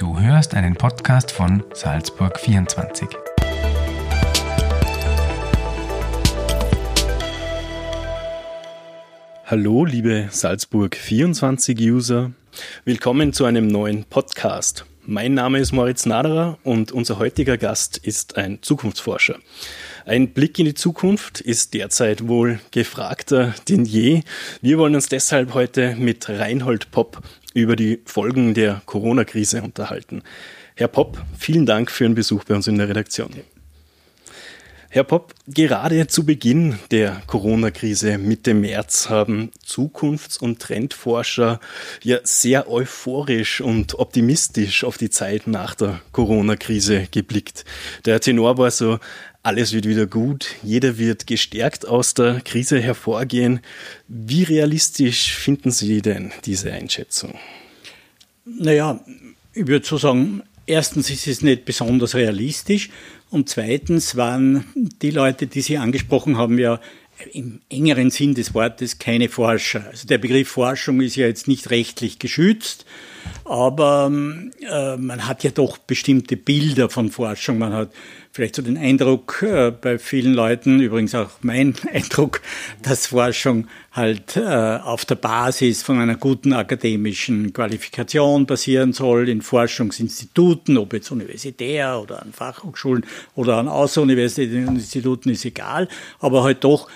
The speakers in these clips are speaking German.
Du hörst einen Podcast von Salzburg 24. Hallo, liebe Salzburg 24 User. Willkommen zu einem neuen Podcast. Mein Name ist Moritz Naderer und unser heutiger Gast ist ein Zukunftsforscher. Ein Blick in die Zukunft ist derzeit wohl gefragter denn je. Wir wollen uns deshalb heute mit Reinhold Popp über die Folgen der Corona-Krise unterhalten. Herr Popp, vielen Dank für Ihren Besuch bei uns in der Redaktion. Herr Popp, gerade zu Beginn der Corona-Krise Mitte März haben Zukunfts- und Trendforscher ja sehr euphorisch und optimistisch auf die Zeit nach der Corona-Krise geblickt. Der Tenor war so, alles wird wieder gut, jeder wird gestärkt aus der Krise hervorgehen. Wie realistisch finden Sie denn diese Einschätzung? Naja, ich würde so sagen, erstens ist es nicht besonders realistisch und zweitens waren die Leute, die Sie angesprochen haben, ja im engeren Sinn des Wortes keine Forscher. Also der Begriff Forschung ist ja jetzt nicht rechtlich geschützt, aber äh, man hat ja doch bestimmte Bilder von Forschung. Man hat vielleicht so den Eindruck äh, bei vielen Leuten, übrigens auch mein Eindruck, dass Forschung halt äh, auf der Basis von einer guten akademischen Qualifikation basieren soll, in Forschungsinstituten, ob jetzt universitär oder an Fachhochschulen oder an außeruniversitären Instituten, ist egal, aber halt doch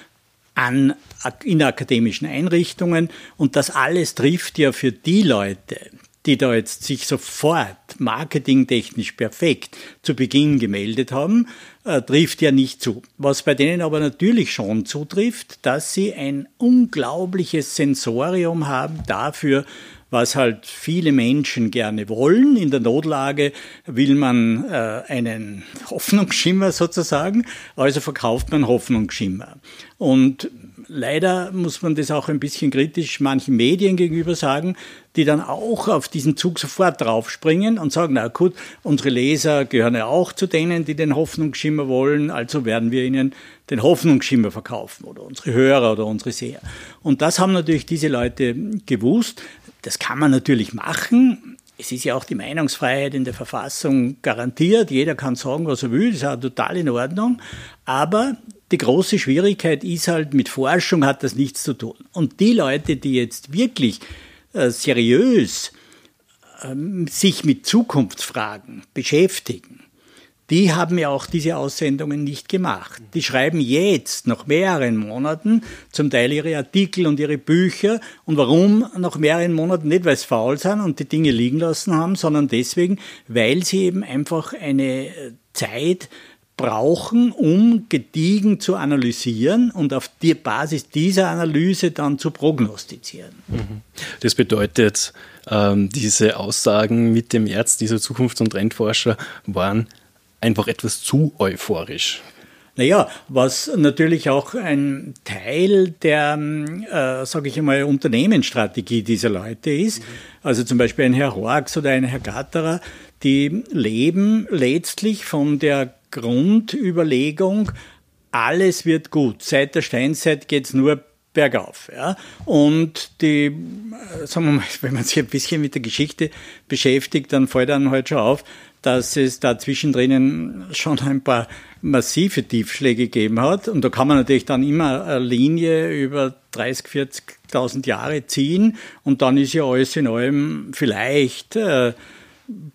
an, in akademischen Einrichtungen. Und das alles trifft ja für die Leute, die da jetzt sich sofort marketingtechnisch perfekt zu Beginn gemeldet haben, äh, trifft ja nicht zu. Was bei denen aber natürlich schon zutrifft, dass sie ein unglaubliches Sensorium haben dafür, was halt viele Menschen gerne wollen. In der Notlage will man äh, einen Hoffnungsschimmer sozusagen, also verkauft man Hoffnungsschimmer. Und leider muss man das auch ein bisschen kritisch manchen Medien gegenüber sagen, die dann auch auf diesen Zug sofort draufspringen und sagen, na gut, unsere Leser gehören ja auch zu denen, die den Hoffnungsschimmer wollen, also werden wir ihnen den Hoffnungsschimmer verkaufen oder unsere Hörer oder unsere Seher. Und das haben natürlich diese Leute gewusst. Das kann man natürlich machen. Es ist ja auch die Meinungsfreiheit in der Verfassung garantiert. Jeder kann sagen, was er will. Das ist auch total in Ordnung. Aber die große Schwierigkeit ist halt, mit Forschung hat das nichts zu tun. Und die Leute, die jetzt wirklich äh, seriös äh, sich mit Zukunftsfragen beschäftigen, die haben ja auch diese Aussendungen nicht gemacht. Die schreiben jetzt, nach mehreren Monaten, zum Teil ihre Artikel und ihre Bücher. Und warum nach mehreren Monaten? Nicht, weil sie faul sind und die Dinge liegen lassen haben, sondern deswegen, weil sie eben einfach eine Zeit brauchen, um gediegen zu analysieren und auf die Basis dieser Analyse dann zu prognostizieren. Mhm. Das bedeutet, ähm, diese Aussagen mit dem März dieser Zukunfts- und Trendforscher waren einfach etwas zu euphorisch. Naja, was natürlich auch ein Teil der, äh, sage ich einmal, Unternehmensstrategie dieser Leute ist. Also zum Beispiel ein Herr Horx oder ein Herr Gatterer, die leben letztlich von der Grundüberlegung, alles wird gut. Seit der Steinzeit geht's nur bergauf. Ja? Und die, äh, sagen wir mal, wenn man sich ein bisschen mit der Geschichte beschäftigt, dann fällt dann halt schon auf, dass es da zwischendrin schon ein paar massive Tiefschläge gegeben hat. Und da kann man natürlich dann immer eine Linie über 30, 40.000 Jahre ziehen und dann ist ja alles in allem vielleicht äh,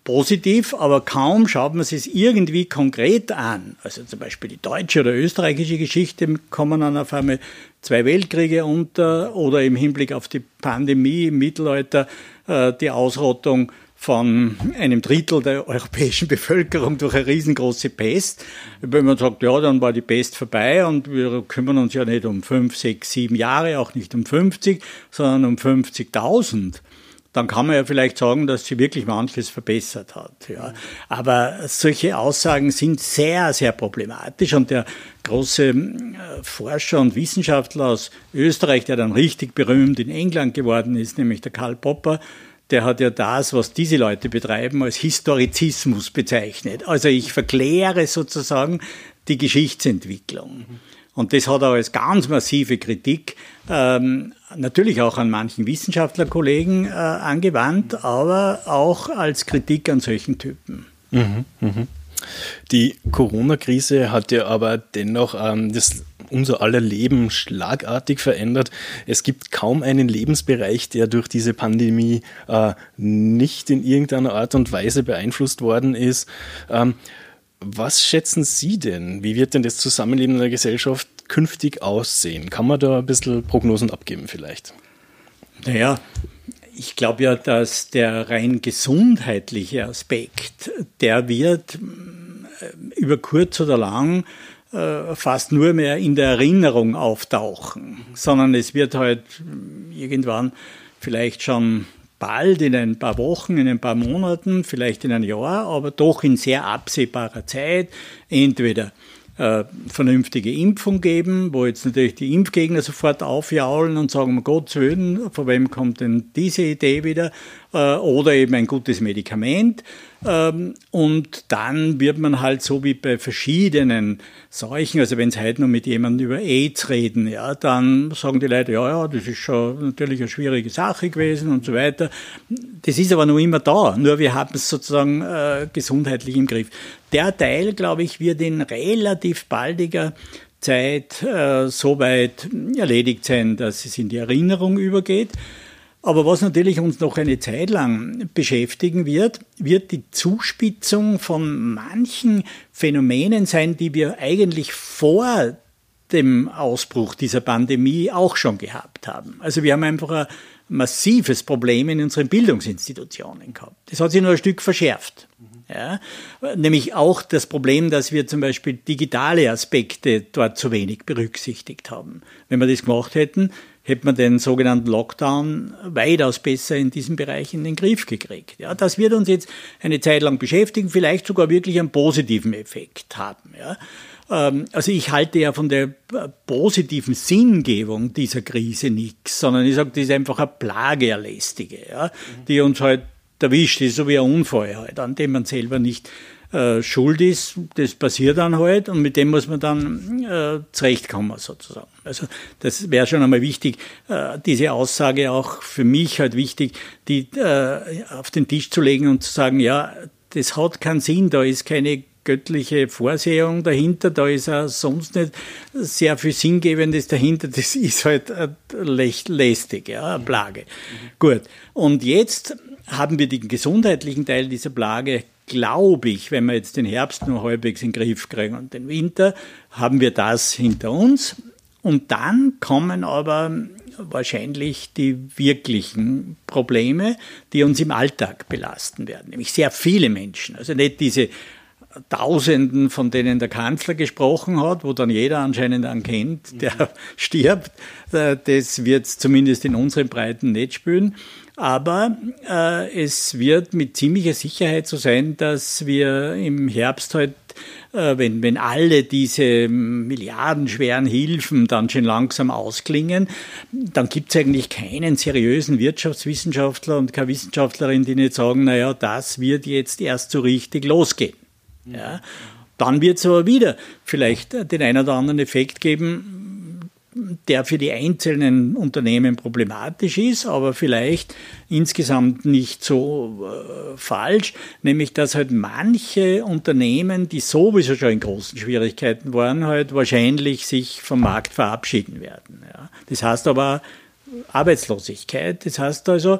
positiv, aber kaum schaut man es irgendwie konkret an. Also zum Beispiel die deutsche oder österreichische Geschichte kommen dann auf einmal zwei Weltkriege unter oder im Hinblick auf die Pandemie im Mittelalter äh, die Ausrottung von einem Drittel der europäischen Bevölkerung durch eine riesengroße Pest. Wenn man sagt, ja, dann war die Pest vorbei und wir kümmern uns ja nicht um fünf, sechs, sieben Jahre, auch nicht um 50, sondern um 50.000 dann kann man ja vielleicht sagen, dass sie wirklich manches verbessert hat. Ja. Aber solche Aussagen sind sehr, sehr problematisch und der große äh, Forscher und Wissenschaftler aus Österreich, der dann richtig berühmt in England geworden ist, nämlich der Karl Popper, der hat ja das, was diese Leute betreiben, als Historizismus bezeichnet. Also ich verkläre sozusagen die Geschichtsentwicklung. Und das hat er als ganz massive Kritik ähm, natürlich auch an manchen Wissenschaftlerkollegen äh, angewandt, aber auch als Kritik an solchen Typen. Mhm, mh. Die Corona-Krise hat ja aber dennoch ähm, das unser aller Leben schlagartig verändert. Es gibt kaum einen Lebensbereich, der durch diese Pandemie äh, nicht in irgendeiner Art und Weise beeinflusst worden ist. Ähm, was schätzen Sie denn? Wie wird denn das Zusammenleben in der Gesellschaft künftig aussehen? Kann man da ein bisschen Prognosen abgeben vielleicht? Naja, ich glaube ja, dass der rein gesundheitliche Aspekt, der wird äh, über kurz oder lang äh, fast nur mehr in der Erinnerung auftauchen, sondern es wird halt irgendwann vielleicht schon bald in ein paar Wochen, in ein paar Monaten, vielleicht in ein Jahr, aber doch in sehr absehbarer Zeit entweder äh, vernünftige Impfung geben, wo jetzt natürlich die Impfgegner sofort aufjaulen und sagen, um Gottes Willen, von wem kommt denn diese Idee wieder? Äh, oder eben ein gutes Medikament. Ähm, und dann wird man halt so wie bei verschiedenen Seuchen, also wenn Sie heute noch mit jemandem über AIDS reden, ja, dann sagen die Leute, ja, ja, das ist schon natürlich eine schwierige Sache gewesen und so weiter. Das ist aber noch immer da, nur wir haben es sozusagen äh, gesundheitlich im Griff. Der Teil, glaube ich, wird in relativ baldiger Zeit äh, so weit erledigt sein, dass es in die Erinnerung übergeht. Aber was natürlich uns noch eine Zeit lang beschäftigen wird, wird die Zuspitzung von manchen Phänomenen sein, die wir eigentlich vor dem Ausbruch dieser Pandemie auch schon gehabt haben. Also wir haben einfach ein massives Problem in unseren Bildungsinstitutionen gehabt. Das hat sich nur ein Stück verschärft. Ja, nämlich auch das Problem, dass wir zum Beispiel digitale Aspekte dort zu wenig berücksichtigt haben. Wenn wir das gemacht hätten, hätte man den sogenannten Lockdown weitaus besser in diesem Bereich in den Griff gekriegt. Ja, das wird uns jetzt eine Zeit lang beschäftigen, vielleicht sogar wirklich einen positiven Effekt haben. Ja. Ähm, also ich halte ja von der positiven Sinngebung dieser Krise nichts, sondern ich sage, das ist einfach eine Plage, eine lästige, ja, die uns halt erwischt, ist so wie ein Unfall halt, an dem man selber nicht äh, schuld ist, das passiert dann halt und mit dem muss man dann äh, zurechtkommen sozusagen. Also das wäre schon einmal wichtig, äh, diese Aussage auch für mich halt wichtig, die äh, auf den Tisch zu legen und zu sagen, ja, das hat keinen Sinn, da ist keine göttliche Vorsehung dahinter, da ist auch sonst nicht sehr viel Sinngebendes dahinter, das ist halt lästig, ja, eine Plage. Mhm. Gut, und jetzt haben wir den gesundheitlichen Teil dieser Plage glaube ich, wenn wir jetzt den Herbst nur halbwegs in den Griff kriegen und den Winter, haben wir das hinter uns. Und dann kommen aber wahrscheinlich die wirklichen Probleme, die uns im Alltag belasten werden. Nämlich sehr viele Menschen. Also nicht diese Tausenden, von denen der Kanzler gesprochen hat, wo dann jeder anscheinend einen kennt, der mhm. stirbt. Das wird zumindest in unseren Breiten nicht spüren. Aber äh, es wird mit ziemlicher Sicherheit so sein, dass wir im Herbst halt äh, wenn, wenn alle diese milliardenschweren Hilfen dann schon langsam ausklingen, dann gibt es eigentlich keinen seriösen Wirtschaftswissenschaftler und keine Wissenschaftlerin, die nicht sagen, naja, das wird jetzt erst so richtig losgehen. Ja. Dann wird es aber wieder vielleicht den einen oder anderen Effekt geben, der für die einzelnen Unternehmen problematisch ist, aber vielleicht insgesamt nicht so äh, falsch, nämlich dass halt manche Unternehmen, die sowieso schon in großen Schwierigkeiten waren, halt wahrscheinlich sich vom Markt verabschieden werden. Ja. Das heißt aber Arbeitslosigkeit, das heißt also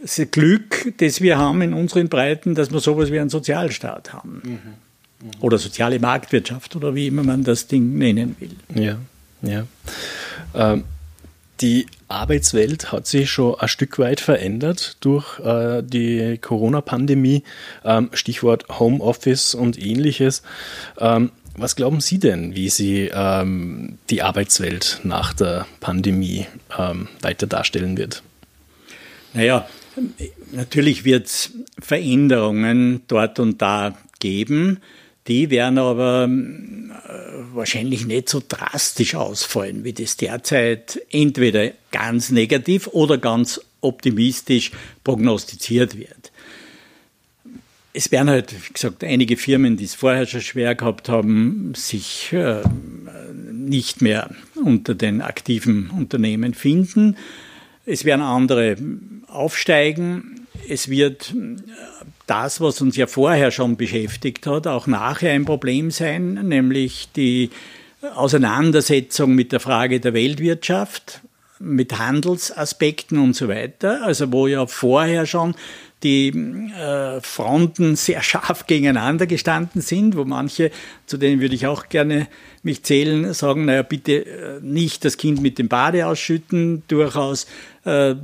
das Glück, das wir haben in unseren Breiten, dass wir sowas wie einen Sozialstaat haben. Mhm. Mhm. Oder soziale Marktwirtschaft oder wie immer man das Ding nennen will. Ja. Ja. Ähm, die Arbeitswelt hat sich schon ein Stück weit verändert durch äh, die Corona-Pandemie. Ähm, Stichwort Homeoffice und ähnliches. Ähm, was glauben Sie denn, wie sie ähm, die Arbeitswelt nach der Pandemie ähm, weiter darstellen wird? Naja, natürlich wird es Veränderungen dort und da geben. Die werden aber äh, wahrscheinlich nicht so drastisch ausfallen, wie das derzeit entweder ganz negativ oder ganz optimistisch prognostiziert wird. Es werden halt, wie gesagt, einige Firmen, die es vorher schon schwer gehabt haben, sich äh, nicht mehr unter den aktiven Unternehmen finden. Es werden andere aufsteigen. Es wird das, was uns ja vorher schon beschäftigt hat, auch nachher ein Problem sein, nämlich die Auseinandersetzung mit der Frage der Weltwirtschaft, mit Handelsaspekten und so weiter. Also wo ja vorher schon die äh, Fronten sehr scharf gegeneinander gestanden sind, wo manche, zu denen würde ich auch gerne mich zählen, sagen, naja, bitte äh, nicht das Kind mit dem Bade ausschütten, durchaus äh,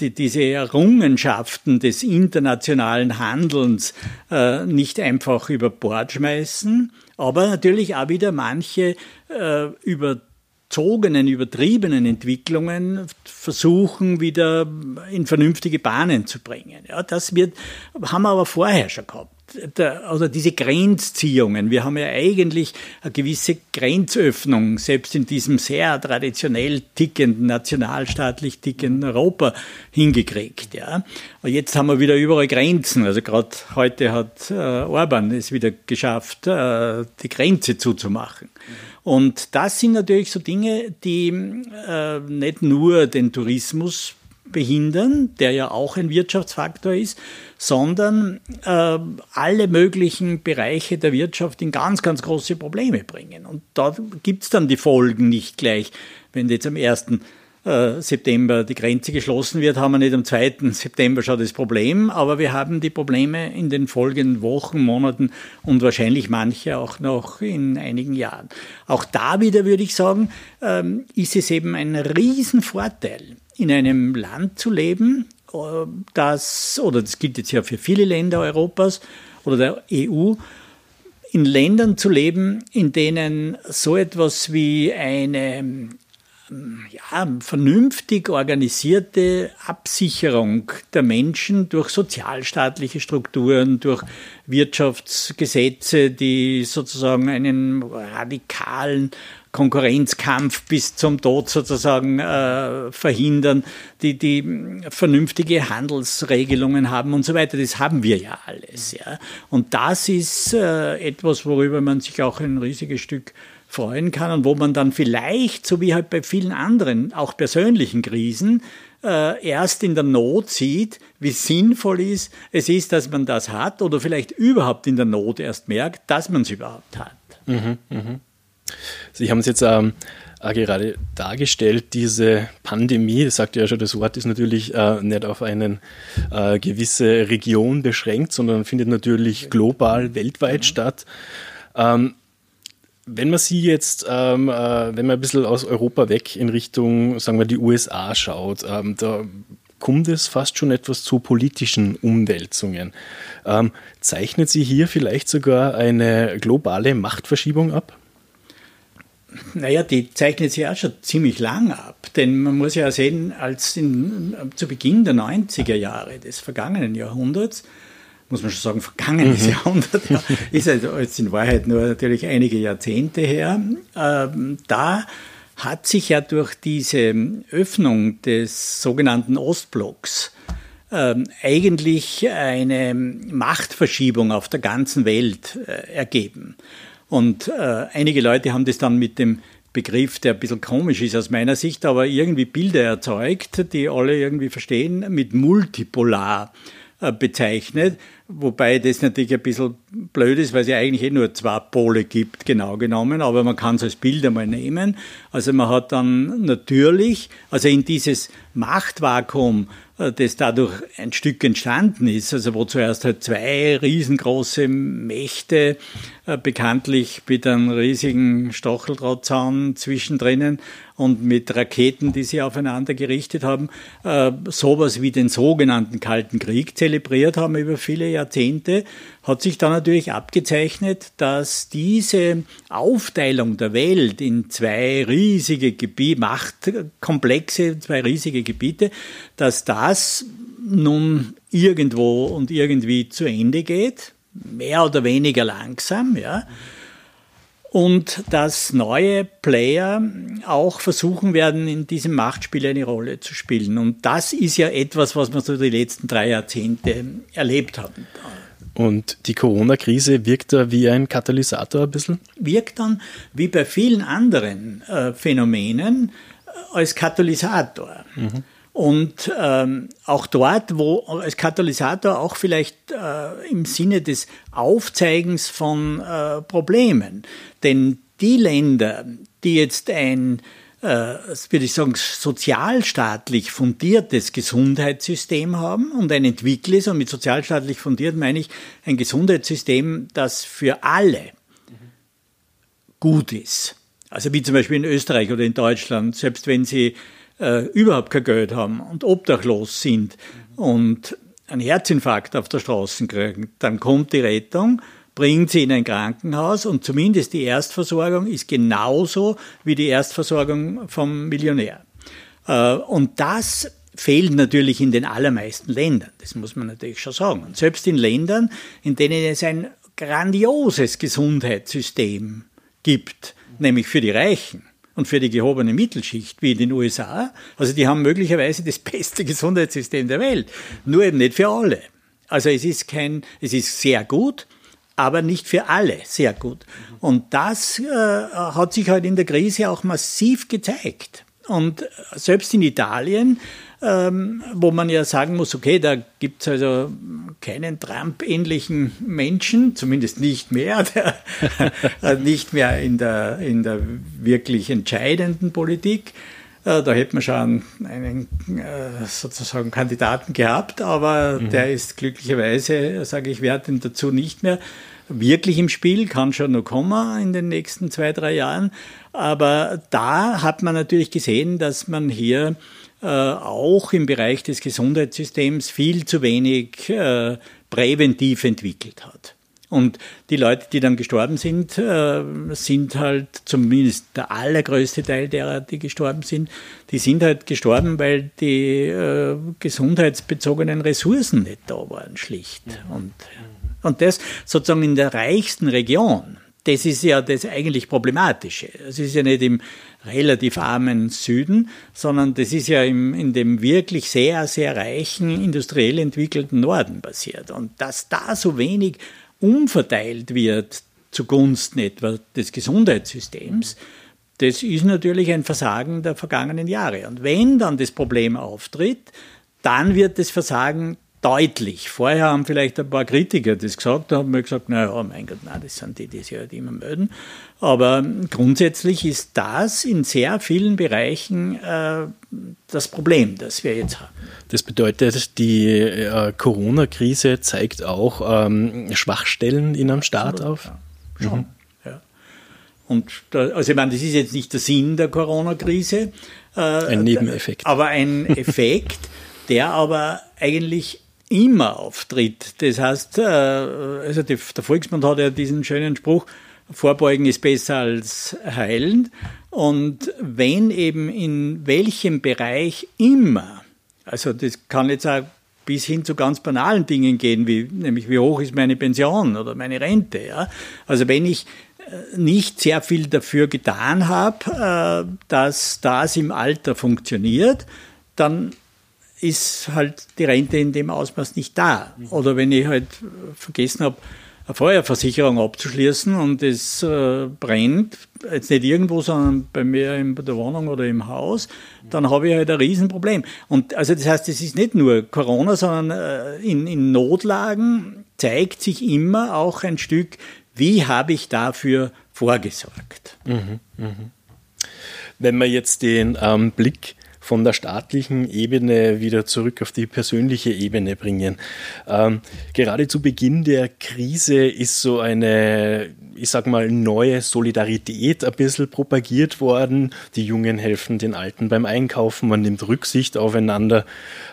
die, diese Errungenschaften des internationalen Handelns äh, nicht einfach über Bord schmeißen, aber natürlich auch wieder manche äh, über überzogenen, übertriebenen Entwicklungen versuchen, wieder in vernünftige Bahnen zu bringen. Ja, das wird, haben wir aber vorher schon gehabt. Der, also diese Grenzziehungen. Wir haben ja eigentlich eine gewisse Grenzöffnung, selbst in diesem sehr traditionell tickenden, nationalstaatlich tickenden Europa hingekriegt. Ja. Jetzt haben wir wieder überall Grenzen. Also gerade heute hat äh, Orban es wieder geschafft, äh, die Grenze zuzumachen. Und das sind natürlich so Dinge, die äh, nicht nur den Tourismus behindern, der ja auch ein Wirtschaftsfaktor ist, sondern äh, alle möglichen Bereiche der Wirtschaft in ganz, ganz große Probleme bringen. Und da gibt's dann die Folgen nicht gleich, wenn jetzt am ersten äh, September die Grenze geschlossen wird, haben wir nicht am 2. September schon das Problem, aber wir haben die Probleme in den folgenden Wochen, Monaten und wahrscheinlich manche auch noch in einigen Jahren. Auch da wieder würde ich sagen, ähm, ist es eben ein Riesenvorteil, in einem Land zu leben, äh, das, oder das gilt jetzt ja für viele Länder Europas oder der EU, in Ländern zu leben, in denen so etwas wie eine ja, vernünftig organisierte Absicherung der Menschen durch sozialstaatliche Strukturen, durch Wirtschaftsgesetze, die sozusagen einen radikalen Konkurrenzkampf bis zum Tod sozusagen äh, verhindern, die, die vernünftige Handelsregelungen haben und so weiter. Das haben wir ja alles. Ja. Und das ist äh, etwas, worüber man sich auch ein riesiges Stück freuen kann und wo man dann vielleicht, so wie halt bei vielen anderen, auch persönlichen Krisen, äh, erst in der Not sieht, wie sinnvoll ist, es ist, dass man das hat oder vielleicht überhaupt in der Not erst merkt, dass man es überhaupt hat. Mhm, mh. Sie haben es jetzt ähm, äh, gerade dargestellt, diese Pandemie, das sagt ja schon, das Wort ist natürlich äh, nicht auf eine äh, gewisse Region beschränkt, sondern findet natürlich global, weltweit mhm. statt. Ähm, wenn man sie jetzt, ähm, äh, wenn man ein bisschen aus Europa weg in Richtung, sagen wir, die USA schaut, ähm, da kommt es fast schon etwas zu politischen Umwälzungen. Ähm, zeichnet sie hier vielleicht sogar eine globale Machtverschiebung ab? Naja, die zeichnet sich auch schon ziemlich lang ab. Denn man muss ja sehen, als in, zu Beginn der 90er Jahre des vergangenen Jahrhunderts muss man schon sagen, vergangenes mhm. Jahrhundert, ja, ist also jetzt in Wahrheit nur natürlich einige Jahrzehnte her. Ähm, da hat sich ja durch diese Öffnung des sogenannten Ostblocks ähm, eigentlich eine Machtverschiebung auf der ganzen Welt äh, ergeben. Und äh, einige Leute haben das dann mit dem Begriff, der ein bisschen komisch ist aus meiner Sicht, aber irgendwie Bilder erzeugt, die alle irgendwie verstehen, mit multipolar äh, bezeichnet. Wobei das natürlich ein bisschen blöd ist, weil es ja eigentlich eh nur zwei Pole gibt, genau genommen, aber man kann es als Bild einmal nehmen. Also man hat dann natürlich, also in dieses Machtvakuum, äh, das dadurch ein Stück entstanden ist, also wo zuerst halt zwei riesengroße Mächte, äh, bekanntlich mit einem riesigen Stacheldrahtzaun zwischendrin und mit Raketen, die sie aufeinander gerichtet haben, äh, sowas wie den sogenannten Kalten Krieg zelebriert haben über viele Jahrzehnte, hat sich dann natürlich abgezeichnet, dass diese Aufteilung der Welt in zwei riesige Gebiete, Machtkomplexe, zwei riesige Gebiete, dass das nun irgendwo und irgendwie zu Ende geht, mehr oder weniger langsam, ja. Und dass neue Player auch versuchen werden, in diesem Machtspiel eine Rolle zu spielen. Und das ist ja etwas, was wir so die letzten drei Jahrzehnte erlebt haben. Und die Corona-Krise wirkt da wie ein Katalysator ein bisschen? Wirkt dann wie bei vielen anderen äh, Phänomenen äh, als Katalysator. Mhm. Und ähm, auch dort, wo als Katalysator auch vielleicht äh, im Sinne des Aufzeigens von äh, Problemen. Denn die Länder, die jetzt ein, äh, würde ich sagen, sozialstaatlich fundiertes Gesundheitssystem haben und ein entwickeltes, und mit sozialstaatlich fundiert meine ich ein Gesundheitssystem, das für alle gut ist. Also wie zum Beispiel in Österreich oder in Deutschland, selbst wenn sie äh, überhaupt kein Geld haben und obdachlos sind und einen Herzinfarkt auf der Straße kriegen, dann kommt die Rettung, bringt sie in ein Krankenhaus und zumindest die Erstversorgung ist genauso wie die Erstversorgung vom Millionär. Äh, und das fehlt natürlich in den allermeisten Ländern. Das muss man natürlich schon sagen. Und selbst in Ländern, in denen es ein grandioses Gesundheitssystem gibt, nämlich für die Reichen, und für die gehobene Mittelschicht wie in den USA. Also die haben möglicherweise das beste Gesundheitssystem der Welt, nur eben nicht für alle. Also es ist kein, es ist sehr gut, aber nicht für alle sehr gut. Und das äh, hat sich halt in der Krise auch massiv gezeigt. Und selbst in Italien ähm, wo man ja sagen muss, okay, da gibt es also keinen Trump-ähnlichen Menschen, zumindest nicht mehr, der, nicht mehr in der, in der wirklich entscheidenden Politik. Da hätte man schon einen äh, sozusagen Kandidaten gehabt, aber mhm. der ist glücklicherweise, sage ich, wert ihn dazu nicht mehr wirklich im Spiel, kann schon noch kommen in den nächsten zwei, drei Jahren. Aber da hat man natürlich gesehen, dass man hier äh, auch im Bereich des Gesundheitssystems viel zu wenig äh, präventiv entwickelt hat. Und die Leute, die dann gestorben sind, äh, sind halt zumindest der allergrößte Teil derer, die gestorben sind, die sind halt gestorben, weil die gesundheitsbezogenen Ressourcen nicht da waren, schlicht. Und, und das sozusagen in der reichsten Region. Das ist ja das eigentlich Problematische. Es ist ja nicht im relativ armen Süden, sondern das ist ja im, in dem wirklich sehr, sehr reichen, industriell entwickelten Norden passiert. Und dass da so wenig umverteilt wird zugunsten etwa des Gesundheitssystems, das ist natürlich ein Versagen der vergangenen Jahre. Und wenn dann das Problem auftritt, dann wird das Versagen deutlich. Vorher haben vielleicht ein paar Kritiker das gesagt, da haben wir gesagt, naja, mein Gott, nein, das sind die, die sich halt immer melden. Aber grundsätzlich ist das in sehr vielen Bereichen äh, das Problem, das wir jetzt haben. Das bedeutet, die äh, Corona-Krise zeigt auch ähm, Schwachstellen in einem Staat Absolut, auf? Ja, schon. Mhm. Ja. Und da, also ich meine, das ist jetzt nicht der Sinn der Corona-Krise. Äh, ein Nebeneffekt. Aber ein Effekt, der aber eigentlich immer auftritt. Das heißt, äh, also der Volksmund hat ja diesen schönen Spruch, Vorbeugen ist besser als heilen. Und wenn eben in welchem Bereich immer, also das kann jetzt auch bis hin zu ganz banalen Dingen gehen, wie nämlich wie hoch ist meine Pension oder meine Rente. Ja? Also wenn ich äh, nicht sehr viel dafür getan habe, äh, dass das im Alter funktioniert, dann ist halt die Rente in dem Ausmaß nicht da. Oder wenn ich halt vergessen habe, eine Feuerversicherung abzuschließen und es äh, brennt, jetzt nicht irgendwo, sondern bei mir in der Wohnung oder im Haus, dann habe ich halt ein Riesenproblem. Und also das heißt, es ist nicht nur Corona, sondern äh, in, in Notlagen zeigt sich immer auch ein Stück, wie habe ich dafür vorgesorgt. Mhm, mh. Wenn man jetzt den ähm, Blick von der staatlichen Ebene wieder zurück auf die persönliche Ebene bringen. Ähm, gerade zu Beginn der Krise ist so eine, ich sag mal, neue Solidarität ein bisschen propagiert worden. Die Jungen helfen den Alten beim Einkaufen, man nimmt Rücksicht aufeinander.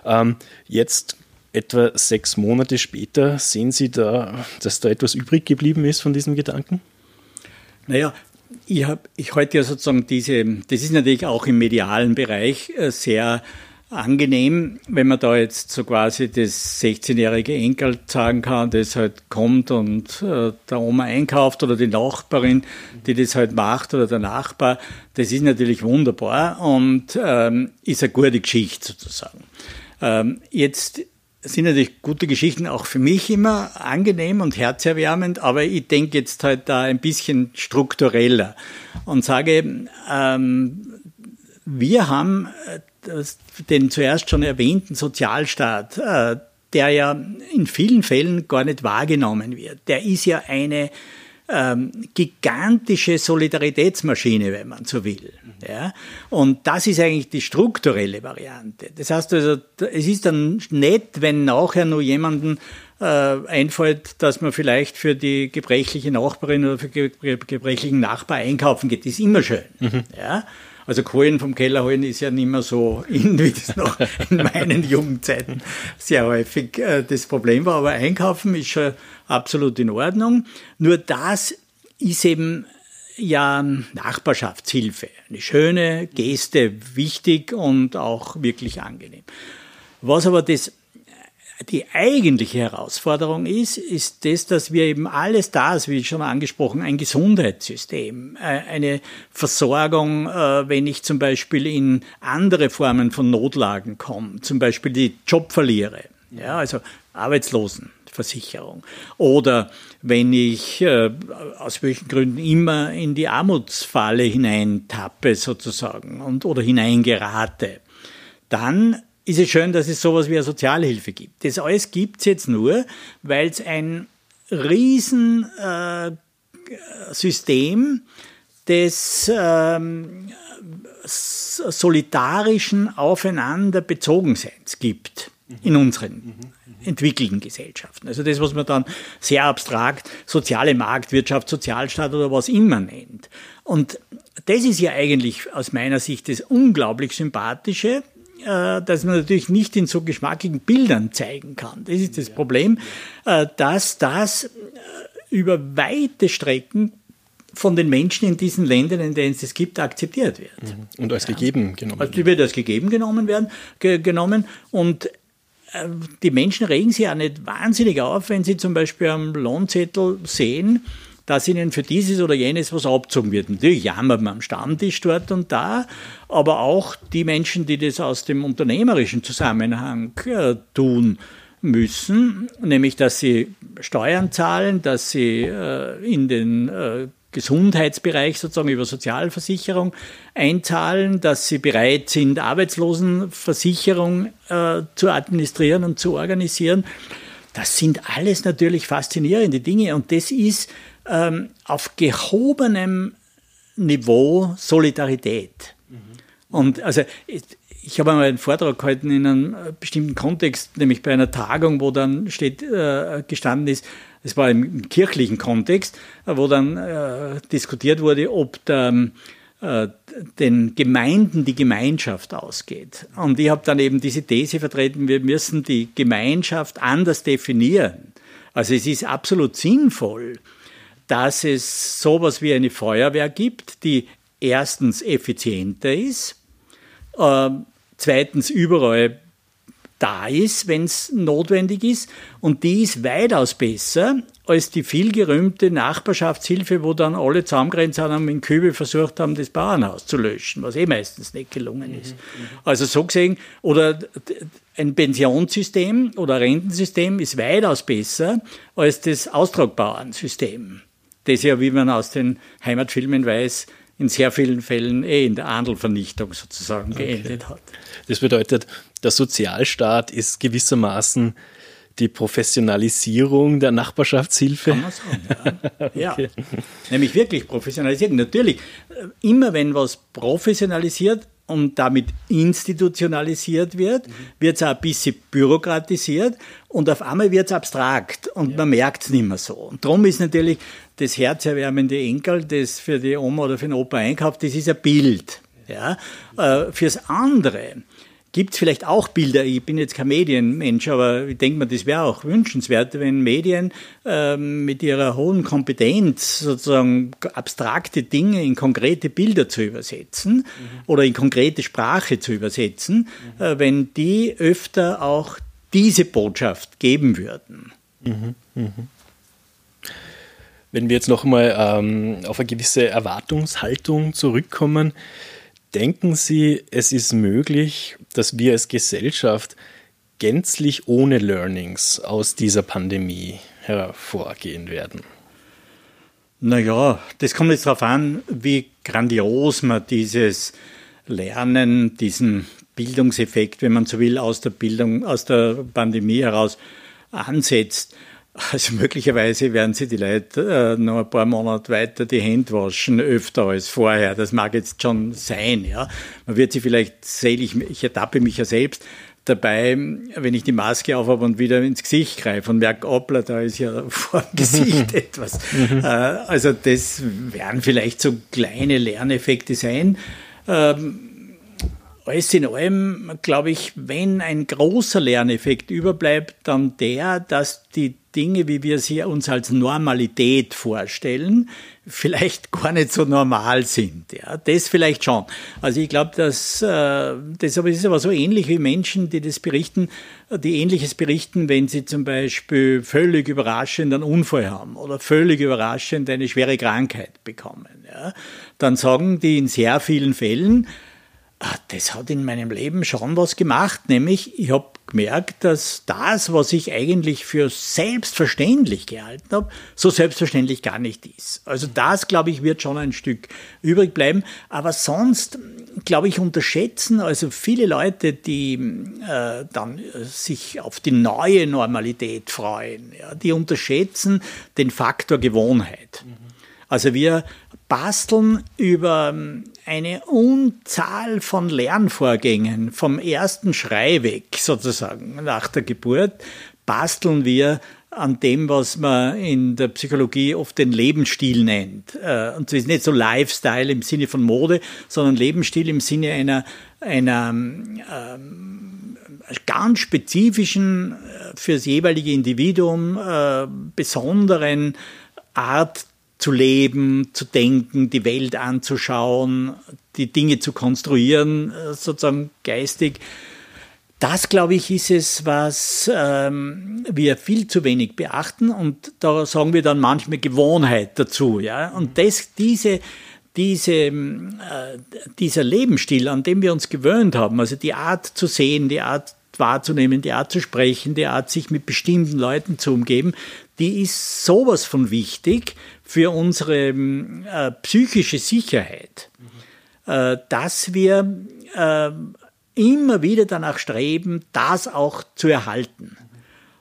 Ähm, jetzt etwa sechs Monate später sehen Sie da, dass da etwas übrig geblieben ist von diesem Gedanken? Naja, ich, hab, ich halte ja sozusagen diese, das ist natürlich auch im medialen Bereich äh, sehr angenehm, wenn man da jetzt so quasi das 16-jährige Enkel sagen kann, das halt kommt und äh, der Oma einkauft oder die Nachbarin, die das halt macht oder der Nachbar. Das ist natürlich wunderbar und ähm, ist eine gute Geschichte sozusagen. Ähm, jetzt sind natürlich gute Geschichten auch für mich immer angenehm und herzerwärmend, aber ich denke jetzt halt da ein bisschen struktureller und sage, ähm, wir haben äh, den zuerst schon erwähnten Sozialstaat, äh, der ja in vielen Fällen gar nicht wahrgenommen wird. Der ist ja eine ähm, gigantische Solidaritätsmaschine, wenn man so will. Ja? Und das ist eigentlich die strukturelle Variante. Das heißt also, es ist dann nett, wenn nachher nur jemanden äh, einfällt, dass man vielleicht für die gebrechliche Nachbarin oder für den gebrechlichen Nachbar einkaufen geht. Das ist immer schön. Mhm. Ja? Also Kohlen vom Keller holen ist ja nicht mehr so in, wie das noch in meinen Jugendzeiten sehr häufig äh, das Problem war. Aber einkaufen ist schon absolut in Ordnung. Nur das ist eben ja Nachbarschaftshilfe. Eine schöne Geste, wichtig und auch wirklich angenehm. Was aber das die eigentliche Herausforderung ist, ist das, dass wir eben alles das, wie schon angesprochen, ein Gesundheitssystem, äh, eine Versorgung, äh, wenn ich zum Beispiel in andere Formen von Notlagen komme, zum Beispiel die Job verliere, ja, also Arbeitslosenversicherung. Oder wenn ich äh, aus welchen Gründen immer in die Armutsfalle hineintappe sozusagen und oder hineingerate, dann ist es schön, dass es sowas wie eine Sozialhilfe gibt. Das alles gibt es jetzt nur, weil es ein Riesensystem äh, des ähm, solidarischen Aufeinanderbezogenseins gibt in unseren entwickelten Gesellschaften. Also das, was man dann sehr abstrakt soziale Marktwirtschaft, Sozialstaat oder was immer nennt. Und das ist ja eigentlich aus meiner Sicht das unglaublich Sympathische, dass man natürlich nicht in so geschmackigen Bildern zeigen kann. Das ist das Problem, äh, dass das äh, über weite Strecken von den Menschen in diesen Ländern, in denen es das gibt, akzeptiert wird. Mhm. Und als ja. gegeben genommen. Also wird als gegeben genommen werden, ge genommen. Und die Menschen regen sich auch nicht wahnsinnig auf, wenn sie zum Beispiel am Lohnzettel sehen, dass ihnen für dieses oder jenes was abzogen wird. Natürlich jammert man am Stammtisch dort und da, aber auch die Menschen, die das aus dem unternehmerischen Zusammenhang äh, tun müssen, nämlich dass sie Steuern zahlen, dass sie äh, in den äh, Gesundheitsbereich sozusagen über Sozialversicherung einzahlen, dass sie bereit sind, Arbeitslosenversicherung äh, zu administrieren und zu organisieren. Das sind alles natürlich faszinierende Dinge und das ist ähm, auf gehobenem Niveau Solidarität. Mhm. Und also ich, ich habe einmal einen Vortrag gehalten in einem bestimmten Kontext, nämlich bei einer Tagung, wo dann steht, äh, gestanden ist, es war im kirchlichen Kontext, wo dann äh, diskutiert wurde, ob der, äh, den Gemeinden die Gemeinschaft ausgeht. Und ich habe dann eben diese These vertreten, wir müssen die Gemeinschaft anders definieren. Also es ist absolut sinnvoll, dass es sowas wie eine Feuerwehr gibt, die erstens effizienter ist, äh, zweitens überall da ist, wenn es notwendig ist. Und die ist weitaus besser als die vielgerühmte Nachbarschaftshilfe, wo dann alle zusammengerannt sind und mit Kübel versucht haben, das Bauernhaus zu löschen, was eh meistens nicht gelungen ist. Mhm, also so gesehen, oder ein Pensionssystem oder Rentensystem ist weitaus besser als das Austragbauernsystem das ja, wie man aus den Heimatfilmen weiß, in sehr vielen Fällen eh in der Andelvernichtung sozusagen okay. geendet hat. Das bedeutet, der Sozialstaat ist gewissermaßen die Professionalisierung der Nachbarschaftshilfe. Kann man sagen, ja. okay. ja. Nämlich wirklich professionalisieren. Natürlich, äh, immer wenn was professionalisiert und damit institutionalisiert wird, mhm. wird es auch ein bisschen bürokratisiert und auf einmal wird es abstrakt und ja. man merkt es nicht mehr so. Und darum ist natürlich das herzerwärmende Enkel, das für die Oma oder für den Opa einkauft, das ist ein Bild. Ja? Äh, fürs andere, gibt es vielleicht auch Bilder. Ich bin jetzt kein Medienmensch, aber ich denke mir, das wäre auch wünschenswert, wenn Medien ähm, mit ihrer hohen Kompetenz sozusagen abstrakte Dinge in konkrete Bilder zu übersetzen mhm. oder in konkrete Sprache zu übersetzen, mhm. äh, wenn die öfter auch diese Botschaft geben würden. Mhm. mhm. Wenn wir jetzt nochmal ähm, auf eine gewisse Erwartungshaltung zurückkommen, denken Sie, es ist möglich, dass wir als Gesellschaft gänzlich ohne Learnings aus dieser Pandemie hervorgehen werden? Naja, das kommt jetzt darauf an, wie grandios man dieses Lernen, diesen Bildungseffekt, wenn man so will, aus der Bildung, aus der Pandemie heraus ansetzt. Also möglicherweise werden sie die Leute äh, noch ein paar Monate weiter die Hände waschen, öfter als vorher. Das mag jetzt schon sein. Ja. Man wird sie vielleicht selig, ich ertappe mich ja selbst dabei, wenn ich die Maske aufhabe und wieder ins Gesicht greife und merke, hoppla, da ist ja vor dem Gesicht etwas. Mhm. äh, also das werden vielleicht so kleine Lerneffekte sein. Ähm, alles in allem, glaube ich, wenn ein großer Lerneffekt überbleibt, dann der, dass die Dinge, wie wir sie uns als Normalität vorstellen, vielleicht gar nicht so normal sind. Ja, das vielleicht schon. Also ich glaube, dass äh, das aber ist aber so ähnlich wie Menschen, die das berichten, die ähnliches berichten, wenn sie zum Beispiel völlig überraschend einen Unfall haben oder völlig überraschend eine schwere Krankheit bekommen. Ja, dann sagen die in sehr vielen Fällen, Ah, das hat in meinem Leben schon was gemacht, nämlich ich habe gemerkt, dass das, was ich eigentlich für selbstverständlich gehalten habe, so selbstverständlich gar nicht ist. Also das, glaube ich, wird schon ein Stück übrig bleiben. Aber sonst, glaube ich, unterschätzen also viele Leute, die äh, dann sich auf die neue Normalität freuen, ja, die unterschätzen den Faktor Gewohnheit. Mhm. Also wir basteln über ähm, eine Unzahl von Lernvorgängen vom ersten Schrei weg sozusagen nach der Geburt basteln wir an dem, was man in der Psychologie oft den Lebensstil nennt. Äh, und das ist nicht so Lifestyle im Sinne von Mode, sondern Lebensstil im Sinne einer, einer ähm, ganz spezifischen, äh, fürs jeweilige Individuum äh, besonderen Art zu leben, zu denken, die Welt anzuschauen, die Dinge zu konstruieren, äh, sozusagen geistig. Das, glaube ich, ist es, was ähm, wir viel zu wenig beachten und da sagen wir dann manchmal Gewohnheit dazu. Ja? Und das, diese, diese, äh, dieser Lebensstil, an dem wir uns gewöhnt haben, also die Art zu sehen, die Art wahrzunehmen, die Art zu sprechen, die Art, sich mit bestimmten Leuten zu umgeben, die ist sowas von wichtig für unsere äh, psychische Sicherheit, äh, dass wir äh, immer wieder danach streben, das auch zu erhalten.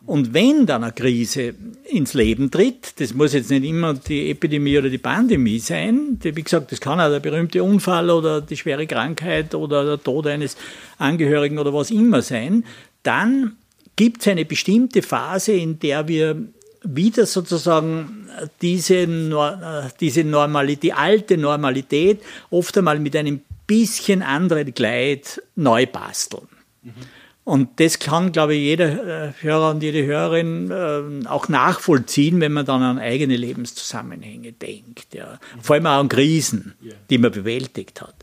Und wenn dann eine Krise ins Leben tritt, das muss jetzt nicht immer die Epidemie oder die Pandemie sein, wie gesagt, das kann auch der berühmte Unfall oder die schwere Krankheit oder der Tod eines Angehörigen oder was immer sein, dann gibt es eine bestimmte Phase, in der wir wieder sozusagen diese, diese Normalität, die alte Normalität oft einmal mit einem bisschen anderen Kleid neu basteln. Mhm. Und das kann, glaube ich, jeder äh, Hörer und jede Hörerin äh, auch nachvollziehen, wenn man dann an eigene Lebenszusammenhänge denkt. Ja. Vor allem auch an Krisen, die man bewältigt hat.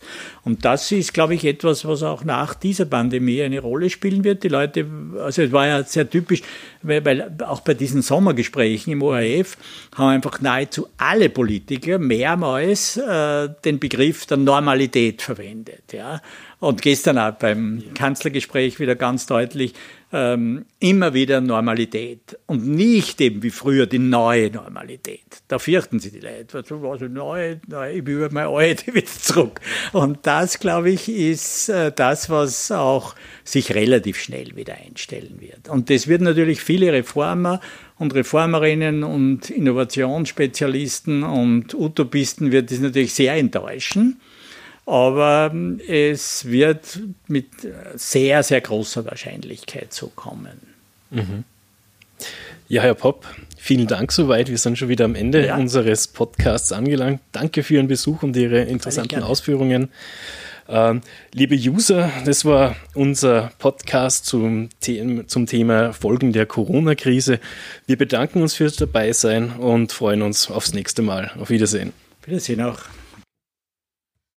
Und das ist, glaube ich, etwas, was auch nach dieser Pandemie eine Rolle spielen wird. Die Leute, also es war ja sehr typisch, weil, weil auch bei diesen Sommergesprächen im ORF haben einfach nahezu alle Politiker mehrmals äh, den Begriff der Normalität verwendet. Ja. Und gestern auch beim Kanzlergespräch wieder ganz deutlich, ähm, immer wieder Normalität und nicht eben wie früher die neue Normalität. Da fürchten sie die Leute. Was also neu, neu, ich bin über mein alte wieder zurück. Und das, glaube ich, ist äh, das, was auch sich relativ schnell wieder einstellen wird. Und das wird natürlich viele Reformer und Reformerinnen und Innovationsspezialisten und Utopisten wird das natürlich sehr enttäuschen aber ähm, es wird mit sehr, sehr großer Wahrscheinlichkeit so kommen. Mhm. Ja, Herr Popp, vielen Dank soweit. Wir sind schon wieder am Ende ja. unseres Podcasts angelangt. Danke für Ihren Besuch und Ihre interessanten Ausführungen. Ähm, liebe User, das war unser Podcast zum, The zum Thema Folgen der Corona-Krise. Wir bedanken uns fürs Dabeisein und freuen uns aufs nächste Mal. Auf Wiedersehen. Wiedersehen auch.